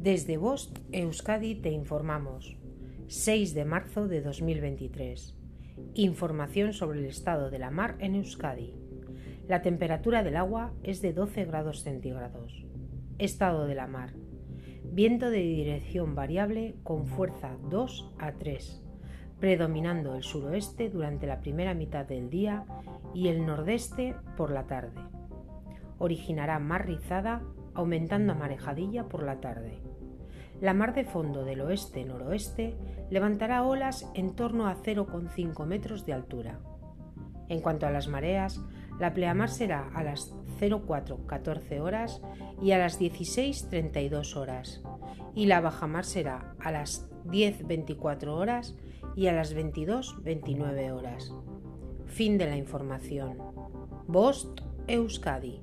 Desde Bost, Euskadi, te informamos. 6 de marzo de 2023. Información sobre el estado de la mar en Euskadi. La temperatura del agua es de 12 grados centígrados. Estado de la mar. Viento de dirección variable con fuerza 2 a 3, predominando el suroeste durante la primera mitad del día y el nordeste por la tarde. Originará mar rizada aumentando a marejadilla por la tarde. La mar de fondo del oeste-noroeste levantará olas en torno a 0,5 metros de altura. En cuanto a las mareas, la pleamar será a las 04.14 horas y a las 16.32 horas, y la bajamar será a las 10.24 horas y a las 22.29 horas. Fin de la información. Bost Euskadi,